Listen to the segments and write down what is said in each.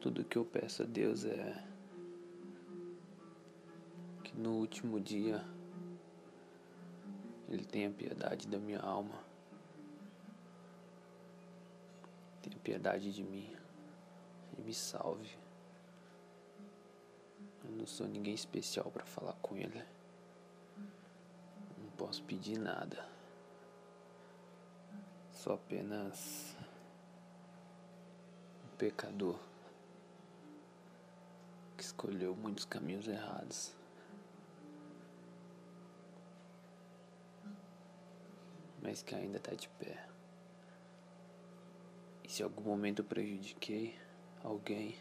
Tudo que eu peço a Deus é que no último dia Ele tenha piedade da minha alma, tenha piedade de mim e me salve. Eu não sou ninguém especial para falar com Ele, não posso pedir nada, sou apenas um pecador escolheu muitos caminhos errados. Mas que ainda está de pé. E se algum momento eu prejudiquei alguém,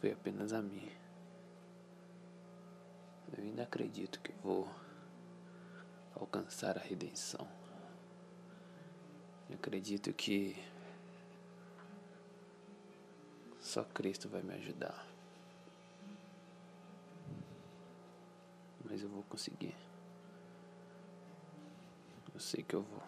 foi apenas a mim. Eu ainda acredito que vou alcançar a redenção. Eu acredito que só Cristo vai me ajudar. Mas eu vou conseguir. Eu sei que eu vou.